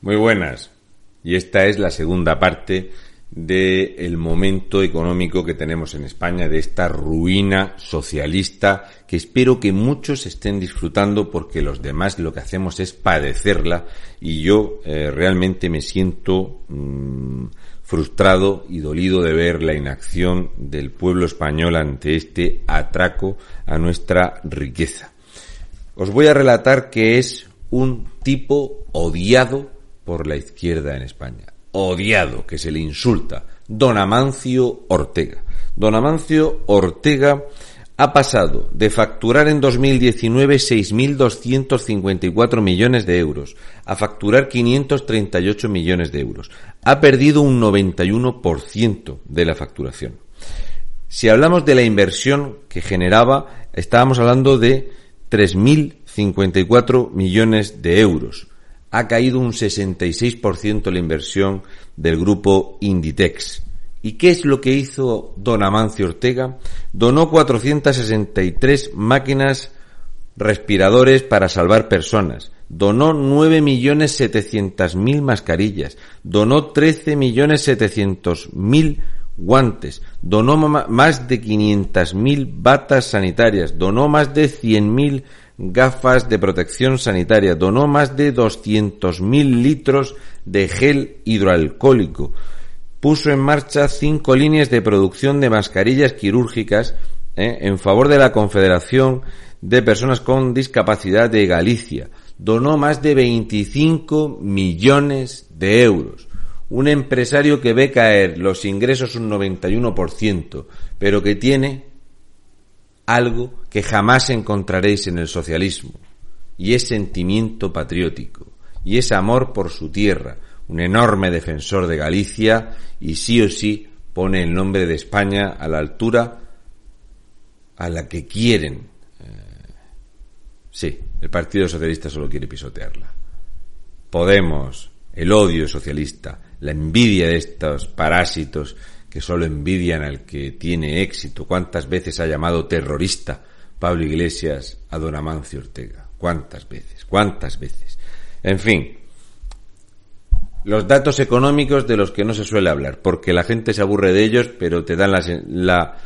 Muy buenas. Y esta es la segunda parte del momento económico que tenemos en España, de esta ruina socialista que espero que muchos estén disfrutando porque los demás lo que hacemos es padecerla y yo eh, realmente me siento mm, frustrado y dolido de ver la inacción del pueblo español ante este atraco a nuestra riqueza. Os voy a relatar que es un tipo odiado por la izquierda en España. Odiado, que se le insulta. Don Amancio Ortega. Don Amancio Ortega ha pasado de facturar en 2019 6.254 millones de euros a facturar 538 millones de euros. Ha perdido un 91% de la facturación. Si hablamos de la inversión que generaba, estábamos hablando de 3.054 millones de euros ha caído un 66% la inversión del grupo Inditex. ¿Y qué es lo que hizo don Amancio Ortega? Donó 463 máquinas respiradores para salvar personas. Donó 9.700.000 mascarillas. Donó 13.700.000 guantes. Donó más de 500.000 batas sanitarias. Donó más de 100.000 gafas de protección sanitaria, donó más de 200.000 litros de gel hidroalcohólico, puso en marcha cinco líneas de producción de mascarillas quirúrgicas ¿eh? en favor de la Confederación de Personas con Discapacidad de Galicia, donó más de 25 millones de euros. Un empresario que ve caer los ingresos un 91%, pero que tiene algo que jamás encontraréis en el socialismo, y es sentimiento patriótico, y es amor por su tierra, un enorme defensor de Galicia, y sí o sí pone el nombre de España a la altura a la que quieren. Eh, sí, el Partido Socialista solo quiere pisotearla. Podemos, el odio socialista, la envidia de estos parásitos que solo envidian al que tiene éxito. ¿Cuántas veces ha llamado terrorista Pablo Iglesias a don Amancio Ortega? ¿Cuántas veces? ¿Cuántas veces? En fin, los datos económicos de los que no se suele hablar, porque la gente se aburre de ellos, pero te dan la,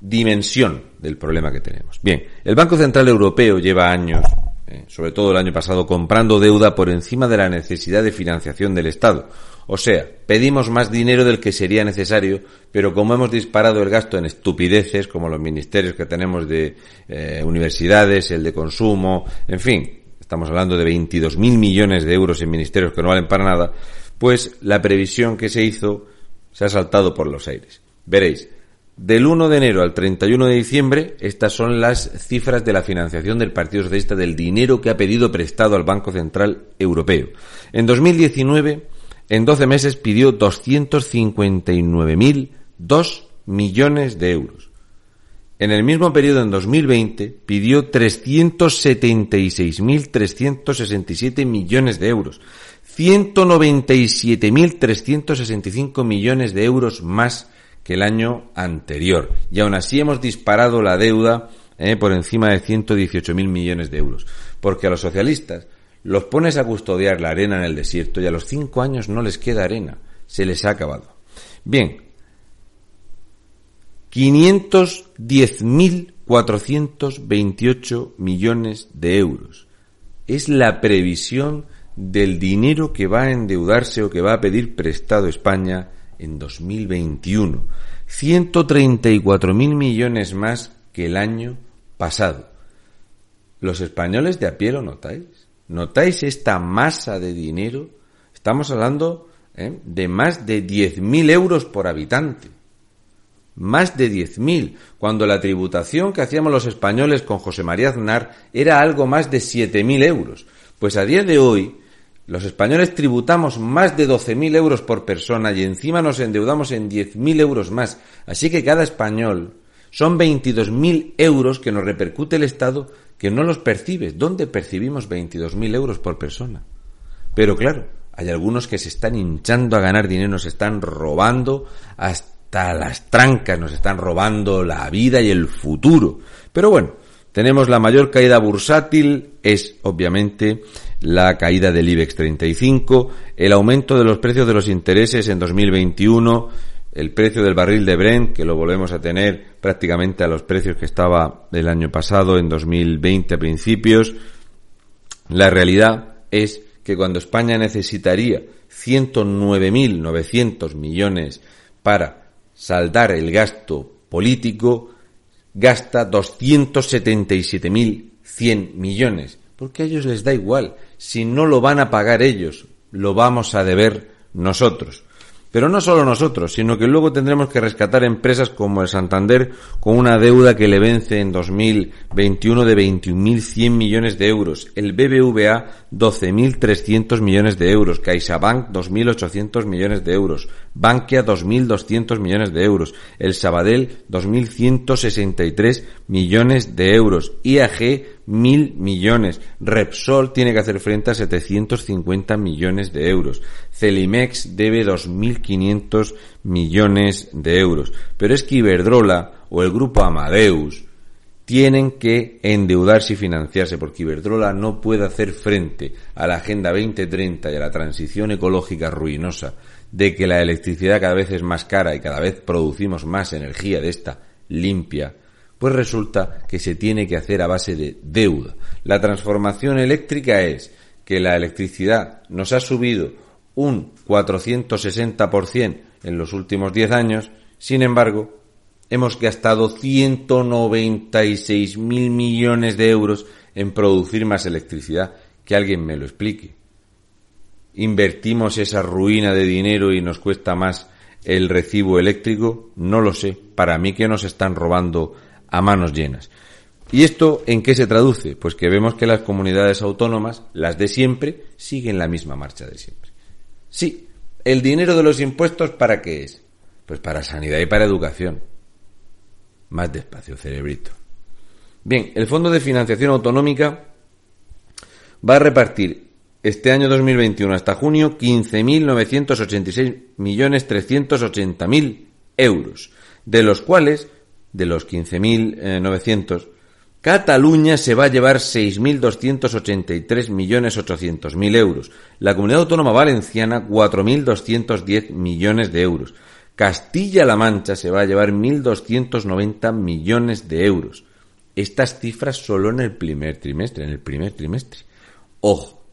dimensión del problema que tenemos. Bien, el Banco Central Europeo lleva años, eh, sobre todo el año pasado, comprando deuda por encima de la necesidad de financiación del Estado o sea, pedimos más dinero del que sería necesario, pero como hemos disparado el gasto en estupideces, como los ministerios que tenemos de eh, universidades, el de consumo, en fin, estamos hablando de 22.000 millones de euros en ministerios que no valen para nada, pues la previsión que se hizo se ha saltado por los aires. Veréis, del 1 de enero al 31 de diciembre, estas son las cifras de la financiación del Partido Socialista del dinero que ha pedido prestado al Banco Central Europeo. En 2019, en 12 meses pidió 259.002 millones de euros. En el mismo periodo, en 2020, pidió 376.367 millones de euros. 197.365 millones de euros más que el año anterior. Y aún así hemos disparado la deuda eh, por encima de 118.000 millones de euros. Porque a los socialistas los pones a custodiar la arena en el desierto y a los cinco años no les queda arena, se les ha acabado. Bien, 510.428 millones de euros. Es la previsión del dinero que va a endeudarse o que va a pedir prestado España en 2021. 134.000 millones más que el año pasado. ¿Los españoles de a pie lo notáis? ¿Notáis esta masa de dinero? Estamos hablando ¿eh? de más de 10.000 euros por habitante. Más de 10.000, cuando la tributación que hacíamos los españoles con José María Aznar era algo más de 7.000 euros. Pues a día de hoy, Los españoles tributamos más de 12.000 euros por persona y encima nos endeudamos en 10.000 euros más. Así que cada español son 22.000 euros que nos repercute el Estado que no los percibes. ¿Dónde percibimos 22.000 euros por persona? Pero claro, hay algunos que se están hinchando a ganar dinero, nos están robando hasta las trancas, nos están robando la vida y el futuro. Pero bueno, tenemos la mayor caída bursátil, es obviamente la caída del IBEX 35, el aumento de los precios de los intereses en 2021, el precio del barril de Brent, que lo volvemos a tener prácticamente a los precios que estaba el año pasado, en 2020 a principios. La realidad es que cuando España necesitaría 109.900 millones para saldar el gasto político, gasta 277.100 millones porque a ellos les da igual. Si no lo van a pagar ellos, lo vamos a deber nosotros. Pero no solo nosotros, sino que luego tendremos que rescatar empresas como el Santander con una deuda que le vence en 2021 de 21.100 millones de euros, el BBVA 12.300 millones de euros, CaixaBank 2.800 millones de euros, Bankia 2.200 millones de euros, el Sabadell 2.163 millones de euros, IAG mil millones. Repsol tiene que hacer frente a 750 millones de euros. Celimex debe 2.500 millones de euros. Pero es que Iberdrola o el grupo Amadeus tienen que endeudarse y financiarse porque Iberdrola no puede hacer frente a la Agenda 2030 y a la transición ecológica ruinosa de que la electricidad cada vez es más cara y cada vez producimos más energía de esta limpia pues resulta que se tiene que hacer a base de deuda. La transformación eléctrica es que la electricidad nos ha subido un 460% en los últimos 10 años, sin embargo, hemos gastado 196 mil millones de euros en producir más electricidad. Que alguien me lo explique. ¿Invertimos esa ruina de dinero y nos cuesta más el recibo eléctrico? No lo sé. Para mí que nos están robando a manos llenas. ¿Y esto en qué se traduce? Pues que vemos que las comunidades autónomas, las de siempre, siguen la misma marcha de siempre. Sí, el dinero de los impuestos ¿para qué es? Pues para sanidad y para educación. Más despacio, cerebrito. Bien, el Fondo de Financiación Autonómica va a repartir este año 2021 hasta junio 15.986.380.000 euros, de los cuales de los 15.900, Cataluña se va a llevar 6.283.800.000 euros. La Comunidad Autónoma Valenciana 4.210 millones de euros. Castilla-La Mancha se va a llevar 1.290 millones de euros. Estas cifras solo en el primer trimestre, en el primer trimestre. Ojo,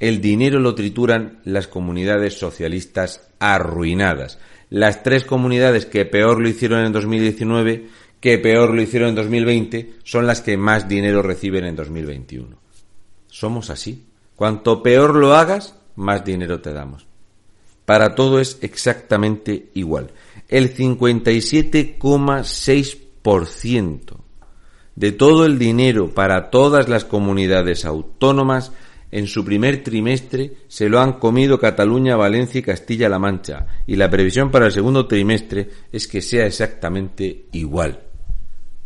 el dinero lo trituran las comunidades socialistas arruinadas las tres comunidades que peor lo hicieron en 2019, que peor lo hicieron en 2020, son las que más dinero reciben en 2021. Somos así. Cuanto peor lo hagas, más dinero te damos. Para todo es exactamente igual. El 57,6% de todo el dinero para todas las comunidades autónomas en su primer trimestre se lo han comido Cataluña, Valencia y Castilla-La Mancha, y la previsión para el segundo trimestre es que sea exactamente igual.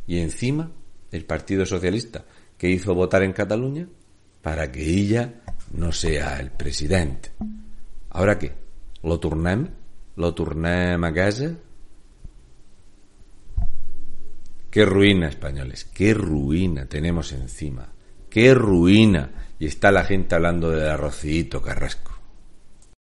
Y encima, el Partido Socialista, que hizo votar en Cataluña para que ella no sea el presidente. ¿Ahora qué? ¿Lo tornem? ¿Lo tornem a casa? Qué ruina, españoles, qué ruina tenemos encima. Qué ruina y está la gente hablando del arrocito Carrasco.